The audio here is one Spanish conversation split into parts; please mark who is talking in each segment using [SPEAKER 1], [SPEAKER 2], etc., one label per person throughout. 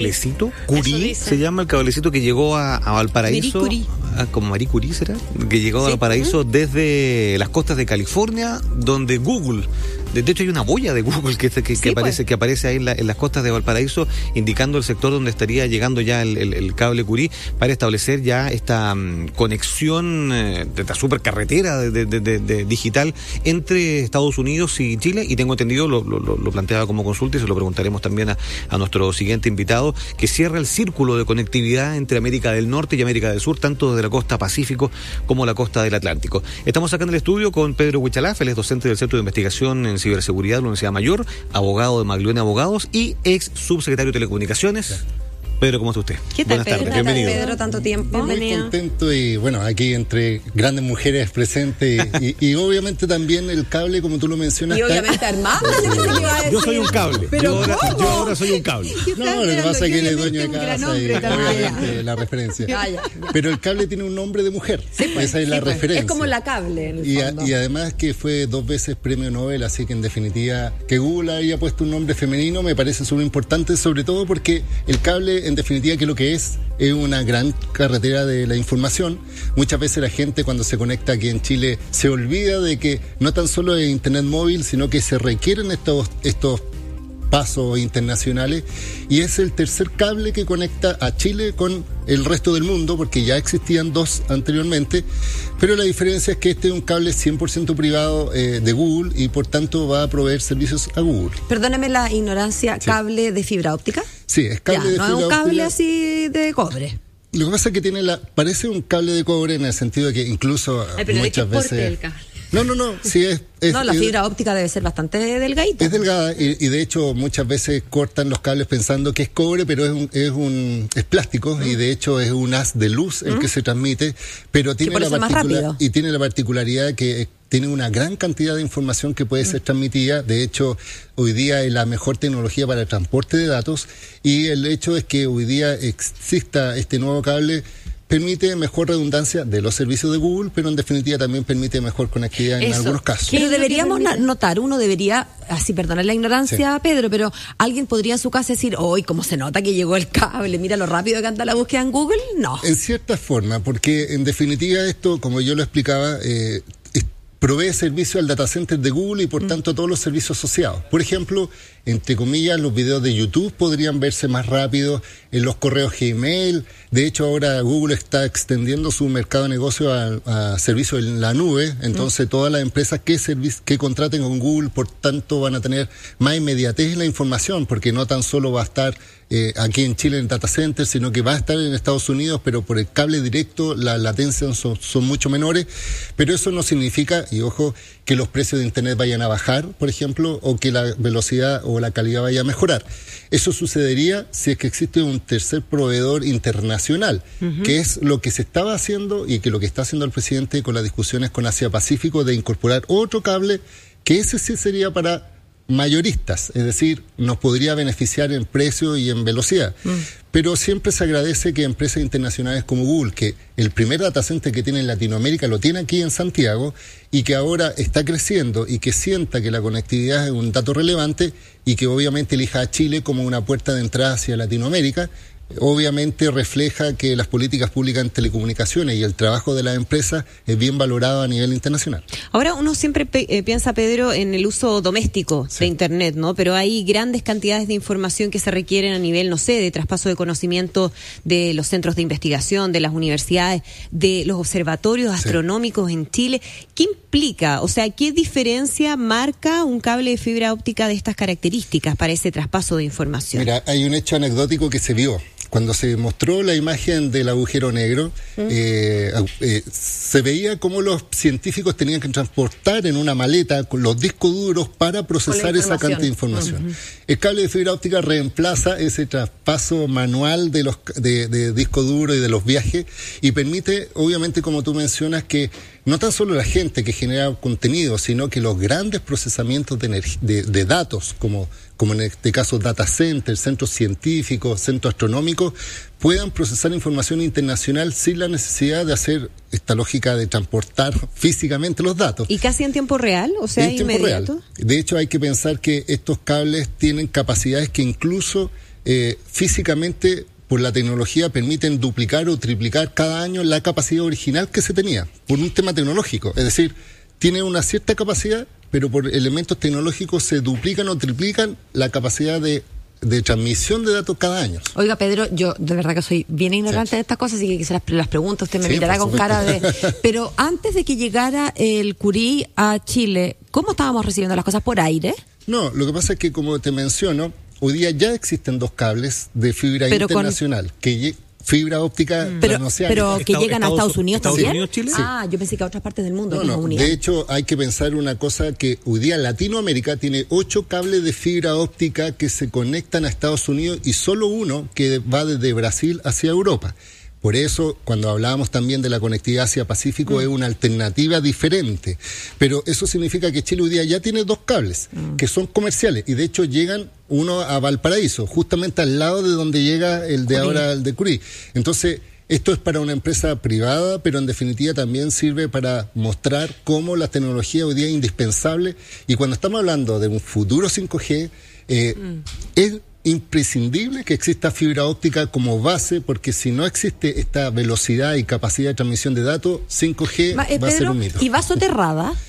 [SPEAKER 1] cablecito, Curí, se llama el cablecito que llegó a, a Valparaíso,
[SPEAKER 2] Marie
[SPEAKER 1] ah, como Marie Curie será, que llegó a Valparaíso desde las costas de California, donde Google, de, de hecho hay una boya de Google que, que, que
[SPEAKER 2] Sí,
[SPEAKER 1] aparece,
[SPEAKER 2] pues.
[SPEAKER 1] que aparece ahí en, la- en las costas de Valparaíso, indicando el sector donde estaría llegando ya el, el- el cable Curí para establecer ya esta mm, conexión eh, de esta supercarretera de, de- digital entre Estados Unidos y Chile y tengo entendido, lo, lo- lo- lo planteaba como consulta y se lo preguntaremos también a, a nuestro siguiente invitado, que cierra el círculo de conectividad entre América del Norte y América del Sur, tanto desde la costa Pacífico como la costa del Atlántico. Estamos acá en el estudio con Pedro Huichalaf, él es docente del Centro de Investigación en Ciberseguridad de la Universidad Mayor, abogado de Maglione Abogados y ex subsecretario de Telecomunicaciones. Pedro, ¿cómo está usted?
[SPEAKER 2] ¿Qué tal,
[SPEAKER 1] Buenas
[SPEAKER 2] Pedro?
[SPEAKER 1] tardes,
[SPEAKER 2] ¿Qué tal,
[SPEAKER 1] bienvenido.
[SPEAKER 2] Pedro, tanto tiempo.
[SPEAKER 3] Muy
[SPEAKER 2] Bienvenido.
[SPEAKER 3] contento y bueno, aquí entre grandes mujeres presentes y, y- y obviamente también el cable, como tú lo mencionas.
[SPEAKER 2] Y
[SPEAKER 3] está-
[SPEAKER 2] obviamente armado. yo a
[SPEAKER 1] soy un cable.
[SPEAKER 2] Pero
[SPEAKER 1] yo, ahora,
[SPEAKER 2] ¿cómo?
[SPEAKER 1] yo ahora soy un cable.
[SPEAKER 3] No, lo que pasa es que él es dueño de casa y obviamente la referencia.
[SPEAKER 2] Ah, ya, ya.
[SPEAKER 3] Pero el cable tiene un nombre de mujer.
[SPEAKER 2] pues,
[SPEAKER 3] Esa es la
[SPEAKER 2] sí, pues.
[SPEAKER 3] referencia.
[SPEAKER 2] Es como la cable, en el
[SPEAKER 3] Y, a-
[SPEAKER 2] fondo.
[SPEAKER 3] y además que fue dos veces premio Nobel, así que en definitiva que Google haya puesto un nombre femenino me parece súper importante, sobre todo porque el cable en definitiva que lo que es es una gran carretera de la información. Muchas veces la gente cuando se conecta aquí en Chile se olvida de que no tan solo es internet móvil, sino que se requieren estos, estos pasos internacionales y es el tercer cable que conecta a Chile con el resto del mundo porque ya existían dos anteriormente pero la diferencia es que este es un cable 100% privado eh, de Google y por tanto va a proveer servicios a Google.
[SPEAKER 2] Perdóname la ignorancia, cable de fibra óptica.
[SPEAKER 3] Sí, es cable
[SPEAKER 2] ya,
[SPEAKER 3] de
[SPEAKER 2] no
[SPEAKER 3] fibra
[SPEAKER 2] es un cable
[SPEAKER 3] óptica.
[SPEAKER 2] así de cobre.
[SPEAKER 3] Lo que pasa es que tiene la parece un cable de cobre en el sentido de que incluso
[SPEAKER 4] Ay, pero ¿de qué
[SPEAKER 3] muchas veces
[SPEAKER 4] el cable?
[SPEAKER 3] No, no, no, sí es, es-
[SPEAKER 2] no, la
[SPEAKER 3] es-
[SPEAKER 2] fibra óptica debe ser bastante delgadita.
[SPEAKER 3] Es delgada y, y de hecho muchas veces cortan los cables pensando que es cobre, pero es un, es un es plástico y de hecho es un haz de luz el que se transmite, pero tiene la
[SPEAKER 2] eso es más
[SPEAKER 3] particula-
[SPEAKER 2] rápido.
[SPEAKER 3] y tiene la particularidad que eh, tiene una gran cantidad de información que puede ser transmitida. De hecho, hoy día es la mejor tecnología para el transporte de datos y el hecho es que hoy día exista este nuevo cable permite mejor redundancia de los servicios de Google, pero en definitiva también permite mejor conectividad en
[SPEAKER 4] Eso.
[SPEAKER 3] algunos casos.
[SPEAKER 4] ¿Qué
[SPEAKER 2] Pero deberíamos notar, uno debería, así perdonar la ignorancia, Pedro, pero alguien podría en su casa decir, hoy cómo se nota que llegó el cable, mira lo rápido que anda la búsqueda en Google. No.
[SPEAKER 3] En cierta forma, porque en definitiva esto, como yo lo explicaba, eh, provee servicio al data center de Google y por tanto a todos los servicios asociados. Por ejemplo, entre comillas, los videos de YouTube podrían verse más rápido, en los correos Gmail. De hecho, ahora Google está extendiendo su mercado de negocio a, a servicios en la nube. Entonces, todas las empresas que, que contraten con Google, por tanto, van a tener más inmediatez en la información, porque no tan solo va a estar eh, aquí en Chile en data center, sino que va a estar en Estados Unidos, pero por el cable directo las latencias son, son mucho menores. Pero eso no significa, y ojo, que los precios de Internet vayan a bajar, por ejemplo, o que la velocidad o la calidad vaya a mejorar. Eso sucedería si es que existe un tercer proveedor internacional, que es lo que se estaba haciendo y que lo que está haciendo el presidente con las discusiones con Asia Pacífico de incorporar otro cable, que ese sí sería para mayoristas, es decir, nos podría beneficiar en precio y en velocidad. Pero siempre se agradece que empresas internacionales como Google, que el primer data center que tiene en Latinoamérica lo tiene aquí en Santiago y que ahora está creciendo y que sienta que la conectividad es un dato relevante y que obviamente elija a Chile como una puerta de entrada hacia Latinoamérica, obviamente refleja que las políticas públicas en telecomunicaciones y el trabajo de las empresas es bien valorado a nivel internacional.
[SPEAKER 4] Ahora uno siempre pe- eh, piensa, Pedro, en el uso doméstico de Internet, ¿no? Pero hay grandes cantidades de información que se requieren a nivel, no sé, de traspaso de conocimiento de los centros de investigación, de las universidades, de los observatorios astronómicos en Chile. ¿Qué implica? O sea, ¿qué diferencia marca un cable de fibra óptica de estas características para ese traspaso de información?
[SPEAKER 3] Mira, hay un hecho anecdótico que se vio. Cuando se mostró la imagen del agujero negro, eh, au- eh, se veía cómo los científicos tenían que transportar en una maleta con los discos duros para procesar esa cantidad de información. El cable de fibra óptica reemplaza ese traspaso manual de los de, de disco duro y de los viajes y permite, obviamente, como tú mencionas, que no tan solo la gente que genera contenido, sino que los grandes procesamientos de, de, de datos, como, como en este caso data centers, centros científicos, centros astronómicos, puedan procesar información internacional sin la necesidad de hacer esta lógica de transportar físicamente los datos.
[SPEAKER 4] ¿Y casi en tiempo real? O sea,
[SPEAKER 3] En tiempo real. De hecho, hay que pensar que estos cables tienen capacidades que incluso eh, físicamente por la tecnología permiten duplicar o triplicar cada año la capacidad original que se tenía, por un tema tecnológico. Es decir, tiene una cierta capacidad, pero por elementos tecnológicos se duplican o triplican la capacidad de de transmisión de datos cada año.
[SPEAKER 2] Oiga, Pedro, yo de verdad que soy bien ignorante de estas cosas, así que se las, las pregunto, usted me mirará con cara de... Pero antes de que llegara el Curí a Chile, ¿cómo estábamos recibiendo las cosas por aire?
[SPEAKER 3] No, lo que pasa es que, como te menciono, hoy día ya existen dos cables de fibra internacional que fibra óptica
[SPEAKER 2] mm. pero, pero que llegan a Estados Unidos también. Ah, yo pensé que a otras partes del mundo.
[SPEAKER 3] No, no. De hecho, hay que pensar una cosa que hoy día Latinoamérica tiene ocho cables de fibra óptica que se conectan a Estados Unidos y solo uno que va desde Brasil hacia Europa. Por eso, cuando hablábamos también de la conectividad hacia Pacífico, mm. es una alternativa diferente. Pero eso significa que Chile hoy día ya tiene dos cables, mm. que son comerciales, y de hecho llegan uno a Valparaíso, justamente al lado de donde llega el de ahora, el de Curí. Entonces, esto es para una empresa privada, pero en definitiva también sirve para mostrar cómo la tecnología hoy día es indispensable. Y cuando estamos hablando de un futuro 5G, eh, mm. es imprescindible que exista fibra óptica como base, porque si no existe esta velocidad y capacidad de transmisión de datos, 5G va, a ser un mito.
[SPEAKER 2] ¿Y va soterrada?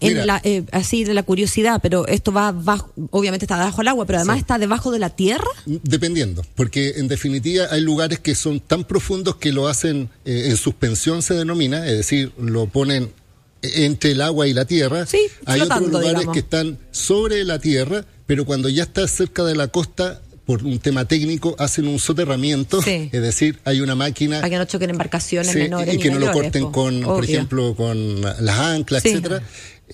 [SPEAKER 2] En la, eh, así de la curiosidad, pero esto va bajo, obviamente está debajo del agua, pero además está debajo de la tierra.
[SPEAKER 3] Dependiendo, porque en definitiva hay lugares que son tan profundos que lo hacen eh, en suspensión se denomina, es decir, lo ponen entre el agua y la tierra.
[SPEAKER 2] Sí,
[SPEAKER 3] hay otros lugares que están sobre la tierra pero cuando ya está cerca de la costa, por un tema técnico, hacen un soterramiento, es decir, hay una máquina...
[SPEAKER 2] Para que no choquen embarcaciones menores.
[SPEAKER 3] Y que no lo corten con, por ejemplo, con las anclas, etcétera.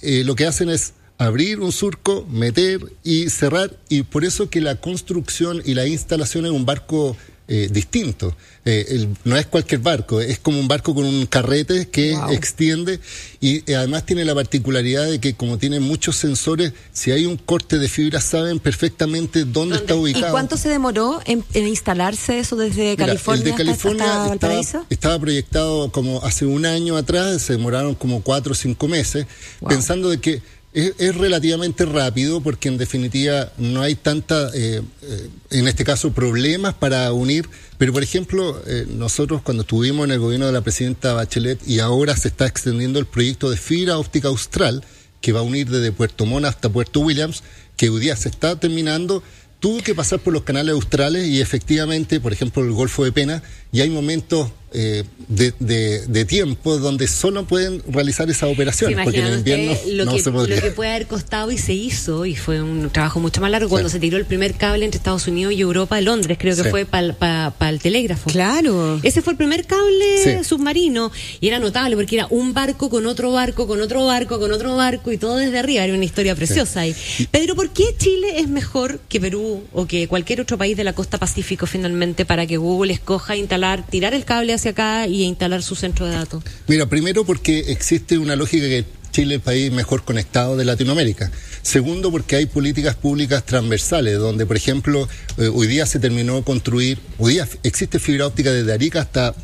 [SPEAKER 3] Eh, lo que hacen es abrir un surco, meter y cerrar, y por eso que la construcción y la instalación es un barco eh, distinto. Eh, no es cualquier barco, es como un barco con un carrete que extiende y eh, además tiene la particularidad de que como tiene muchos sensores, si hay un corte de fibra saben perfectamente dónde, está ubicado.
[SPEAKER 2] ¿Y cuánto se demoró en, instalarse eso desde California?
[SPEAKER 3] El de California estaba, estaba, proyectado como hace un año atrás, se demoraron como cuatro o cinco meses, pensando de que es, relativamente rápido porque en definitiva no hay tanta, eh, eh, en este caso, problemas para unir. Pero, por ejemplo, eh, nosotros cuando estuvimos en el gobierno de la presidenta Bachelet y ahora se está extendiendo el proyecto de fibra óptica austral que va a unir desde Puerto Montt hasta Puerto Williams, que hoy día se está terminando tuvo que pasar por los canales australes y efectivamente, por ejemplo, el Golfo de Pena, y hay momentos eh, de, tiempo donde solo pueden realizar esa operación, porque en invierno
[SPEAKER 4] lo
[SPEAKER 3] no
[SPEAKER 4] que,
[SPEAKER 3] se podría.
[SPEAKER 4] Lo que puede haber costado y se hizo, y fue un trabajo mucho más largo, cuando se tiró el primer cable entre Estados Unidos y Europa, Londres, creo que fue para el telégrafo.
[SPEAKER 2] Claro.
[SPEAKER 4] Ese fue el primer cable submarino, y era notable porque era un barco con otro barco, con otro barco, con otro barco, y todo desde arriba, era una historia preciosa ahí. Pedro, ¿por qué Chile es mejor que Perú o que cualquier otro país de la costa Pacífico finalmente para que Google escoja instalar, tirar el cable hacia acá y instalar su centro de datos?
[SPEAKER 3] Mira, primero porque existe una lógica que Chile es el país mejor conectado de Latinoamérica. Segundo, porque hay políticas públicas transversales, donde, por ejemplo, eh, hoy día se terminó construir, hoy día existe fibra óptica desde Arica hasta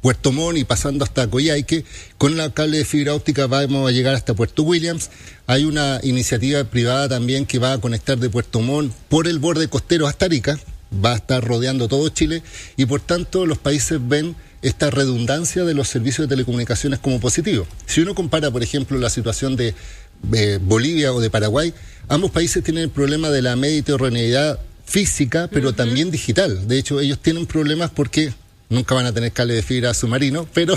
[SPEAKER 3] Puerto Montt y pasando hasta Coyhaique. Con la cable de fibra óptica vamos a llegar hasta Puerto Williams. Hay una iniciativa privada también que va a conectar de Puerto Montt por el borde costero hasta Arica, va a estar rodeando todo Chile y por tanto los países ven esta redundancia de los servicios de telecomunicaciones como positivo. Si uno compara, por ejemplo, la situación de Bolivia o de Paraguay, ambos países tienen el problema de la mediterraneidad física, pero también digital. De hecho, ellos tienen problemas porque nunca van a tener cable de fibra submarino, pero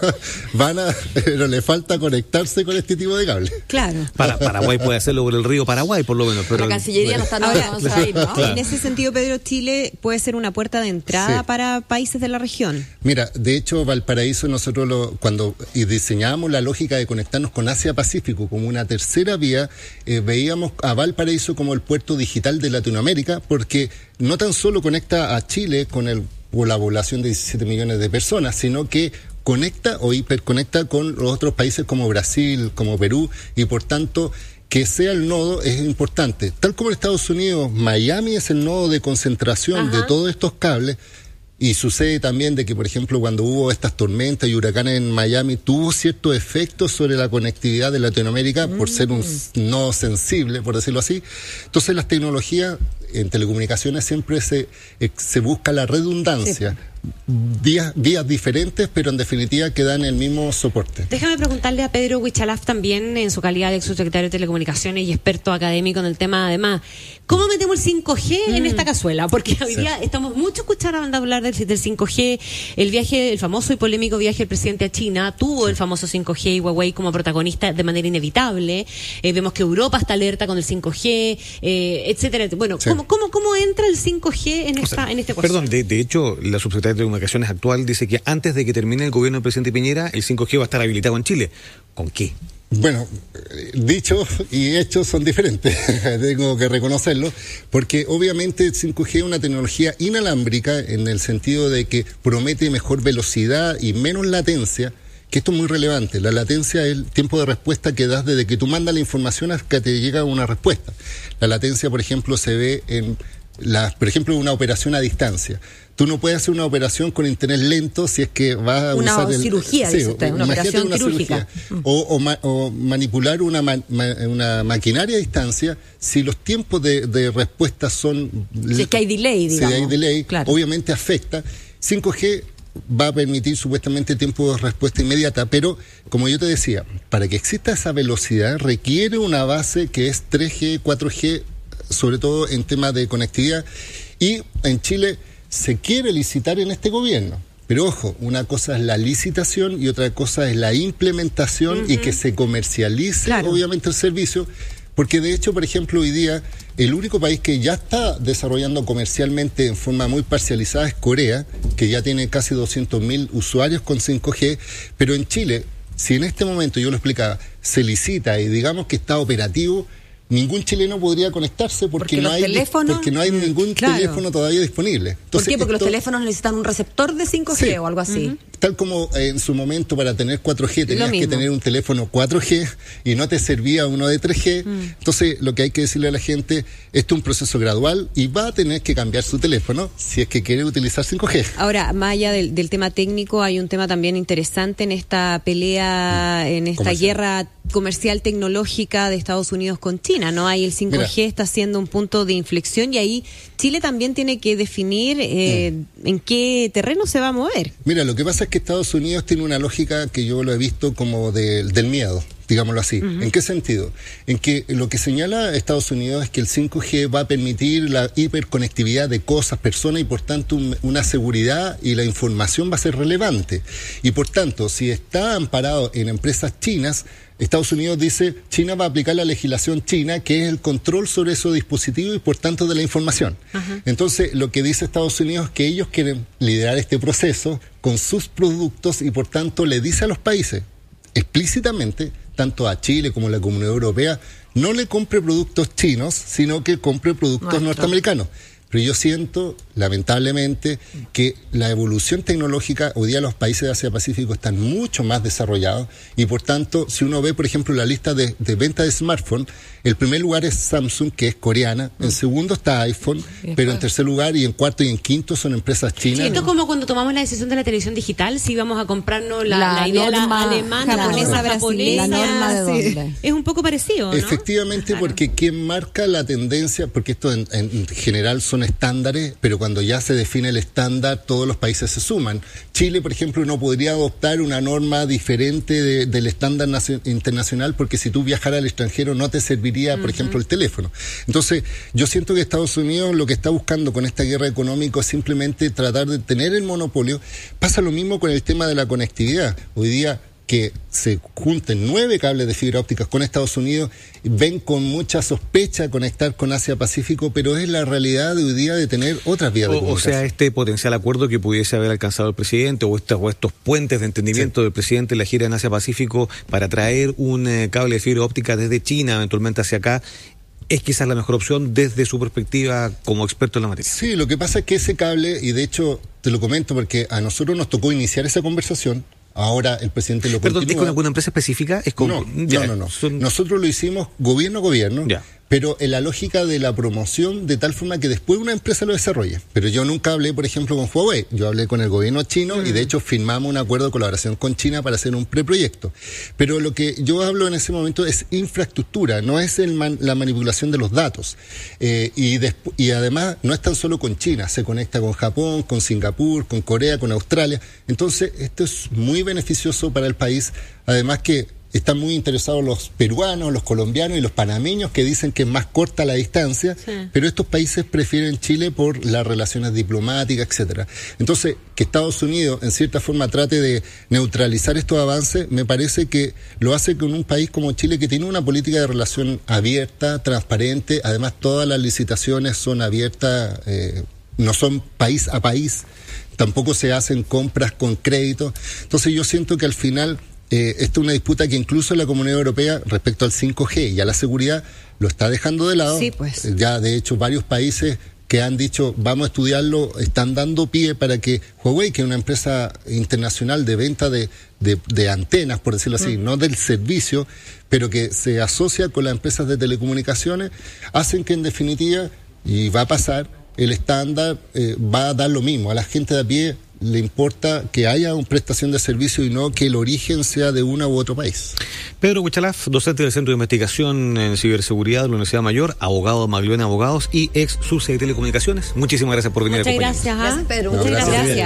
[SPEAKER 3] van a, pero le falta conectarse con este tipo de cable.
[SPEAKER 2] Claro.
[SPEAKER 1] Para, Paraguay puede hacerlo por el río Paraguay, por lo menos. Pero,
[SPEAKER 2] la Cancillería no está nada
[SPEAKER 4] ¿no? En ese sentido, Pedro, Chile puede ser una puerta de entrada para países de la región.
[SPEAKER 3] Mira, de hecho, Valparaíso, nosotros lo, cuando diseñábamos la lógica de conectarnos con Asia-Pacífico como una tercera vía, eh, veíamos a Valparaíso como el puerto digital de Latinoamérica, porque no tan solo conecta a Chile con el la población de 17 millones de personas, sino que conecta o hiperconecta con los otros países como Brasil, como Perú, y por tanto que sea el nodo es importante. Tal como en Estados Unidos, Miami es el nodo de concentración de todos estos cables, y sucede también de que, por ejemplo, cuando hubo estas tormentas y huracanes en Miami, tuvo cierto efecto sobre la conectividad de Latinoamérica por ser un mm. no sensible, por decirlo así. Entonces las tecnologías en telecomunicaciones siempre se, eh, se busca la redundancia vías, vías diferentes, pero en definitiva que dan el mismo soporte.
[SPEAKER 4] Déjame preguntarle a Pedro Huichalaf también, en su calidad de subsecretario de Telecomunicaciones y experto académico en el tema, además, ¿cómo metemos el 5G en mm. esta cazuela? Porque hoy día estamos mucho escuchando hablar del, del 5G, el viaje, el famoso y polémico viaje del presidente a China, tuvo el famoso 5G y Huawei como protagonista de manera inevitable. Eh, vemos que Europa está alerta con el 5G, eh, etcétera. Bueno, ¿cómo, cómo, cómo entra el 5G en, esta, en este
[SPEAKER 1] Perdón, de, de hecho, la subsecretaria de Comunicaciones actual dice que antes de que termine el gobierno del presidente Piñera, el 5G va a estar habilitado en Chile. ¿Con qué?
[SPEAKER 3] Bueno, dichos y hechos son diferentes, tengo que reconocerlo, porque obviamente el 5G es una tecnología inalámbrica en el sentido de que promete mejor velocidad y menos latencia, que esto es muy relevante. La latencia es el tiempo de respuesta que das desde que tú mandas la información hasta que te llega una respuesta. La latencia, por ejemplo, se ve en, la, por ejemplo, una operación a distancia tú no puedes hacer una operación con internet lento si es que vas a
[SPEAKER 2] una
[SPEAKER 3] usar
[SPEAKER 2] el, cirugía, dice usted, una operación quirúrgica.
[SPEAKER 3] O, manipular una, una maquinaria a distancia si los tiempos de, respuesta son...
[SPEAKER 2] Si es que hay delay, digamos.
[SPEAKER 3] Si hay delay, obviamente afecta. 5G va a permitir supuestamente tiempo de respuesta inmediata, pero como yo te decía, para que exista esa velocidad requiere una base que es 3G, 4G, sobre todo en temas de conectividad. Y en Chile se quiere licitar en este gobierno. Pero ojo, una cosa es la licitación y otra cosa es la implementación y que se comercialice obviamente el servicio, porque de hecho, por ejemplo, hoy día el único país que ya está desarrollando comercialmente en forma muy parcializada es Corea, que ya tiene casi 200.000 usuarios con 5G, pero en Chile, si en este momento yo lo explicaba, se licita y digamos que está operativo, ningún chileno podría conectarse porque, no, hay, porque no hay mm, ningún teléfono todavía disponible.
[SPEAKER 2] ¿Por qué? Porque los teléfonos necesitan un receptor de 5G o algo así.
[SPEAKER 3] Tal como en su momento para tener 4G tenías que tener un teléfono 4G y no te servía uno de 3G. Mm. Entonces, lo que hay que decirle a la gente, esto es un proceso gradual y va a tener que cambiar su teléfono si es que quiere utilizar 5G.
[SPEAKER 4] Ahora, más allá del, tema técnico, hay un tema también interesante en esta pelea, mm. en esta guerra comercial tecnológica de Estados Unidos con China, ¿no? Ahí el 5G está siendo un punto de inflexión y ahí Chile también tiene que definir eh, mm. en qué terreno se va a mover.
[SPEAKER 3] Mira, lo que pasa es que Estados Unidos tiene una lógica que yo lo he visto como del miedo digámoslo así. ¿En qué sentido? En que lo que señala Estados Unidos es que el 5G va a permitir la hiperconectividad de cosas, personas y por tanto una seguridad y la información va a ser relevante. Y por tanto, si está amparado en empresas chinas, Estados Unidos dice, China va a aplicar la legislación china, que es el control sobre esos dispositivos y por tanto de la información. Entonces, lo que dice Estados Unidos es que ellos quieren liderar este proceso con sus productos y por tanto le dice a los países explícitamente, tanto a Chile como a la Comunidad Europea, no le compre productos chinos, sino que compre productos norteamericanos. Pero yo siento, lamentablemente, que la evolución tecnológica, hoy día los países de Asia Pacífico están mucho más desarrollados y por tanto, si uno ve, por ejemplo, la lista de, venta de smartphones, el primer lugar es Samsung, que es coreana, en mm. segundo está iPhone, pero en tercer lugar y en cuarto y en quinto son empresas chinas.
[SPEAKER 4] Esto como cuando tomamos la decisión de la televisión digital, si íbamos a comprarnos la, idea alemana, japonesa, brasileña. La norma Es un poco parecido, ¿no?
[SPEAKER 3] Efectivamente, porque quien marca la tendencia, porque esto en, en general son estándares, pero cuando ya se define el estándar, todos los países se suman. Chile, por ejemplo, no podría adoptar una norma diferente del estándar internacional porque si tú viajaras al extranjero no te serviría, por ejemplo, el teléfono. Entonces, yo siento que Estados Unidos lo que está buscando con esta guerra económica es simplemente tratar de tener el monopolio. Pasa lo mismo con el tema de la conectividad. Hoy día que se junten nueve cables de fibra óptica con Estados Unidos, ven con mucha sospecha conectar con Asia Pacífico, pero es la realidad de hoy día de tener otras vías de
[SPEAKER 1] comunicación. O sea, este potencial acuerdo que pudiese haber alcanzado el presidente o estos, estos puentes de entendimiento del presidente en la gira en Asia Pacífico para traer un eh, cable de fibra óptica desde China eventualmente hacia acá, es quizás la mejor opción desde su perspectiva como experto en la materia.
[SPEAKER 3] Sí, lo que pasa es que ese cable, y de hecho te lo comento porque a nosotros nos tocó iniciar esa conversación, Ahora el presidente lo
[SPEAKER 1] Perdón, ¿es con alguna empresa específica? ¿Es
[SPEAKER 3] no, no, no, Nosotros lo hicimos gobierno a gobierno, pero en la lógica de la promoción de tal forma que después una empresa lo desarrolle. Pero yo nunca hablé, por ejemplo, con Huawei, yo hablé con el gobierno chino y de hecho firmamos un acuerdo de colaboración con China para hacer un preproyecto. Pero lo que yo hablo en ese momento es infraestructura, no es la manipulación de los datos. Eh, y, y además no es tan solo con China, se conecta con Japón, con Singapur, con Corea, con Australia. Entonces, esto es muy beneficioso para el país. Además que están muy interesados los peruanos, los colombianos y los panameños que dicen que es más corta la distancia, pero estos países prefieren Chile por las relaciones diplomáticas, etcétera. Entonces, que Estados Unidos en cierta forma trate de neutralizar estos avances, me parece que lo hace con un país como Chile que tiene una política de relación abierta, transparente, además todas las licitaciones son abiertas, eh, no son país a país tampoco se hacen compras con crédito. Entonces yo siento que al final eh, esta es una disputa que incluso la Comunidad Europea respecto al 5G y a la seguridad lo está dejando de lado.
[SPEAKER 2] Sí, pues.
[SPEAKER 3] Eh, ya de hecho varios países que han dicho vamos a estudiarlo, están dando pie para que Huawei, que es una empresa internacional de venta de, de, antenas, por decirlo así, mm. no del servicio, pero que se asocia con las empresas de telecomunicaciones, hacen que en definitiva, y va a pasar, el estándar eh, va a dar lo mismo. A la gente de a pie le importa que haya una prestación de servicio y no que el origen sea de uno u otro país.
[SPEAKER 1] Pedro Huchalaf, docente del Centro de Investigación en Ciberseguridad de la Universidad Mayor, abogado de Maglione Abogados y ex subsecretario de Telecomunicaciones. Muchísimas gracias por venir
[SPEAKER 2] Muchas gracias,
[SPEAKER 3] gracias,
[SPEAKER 2] Pedro. Muchas gracias.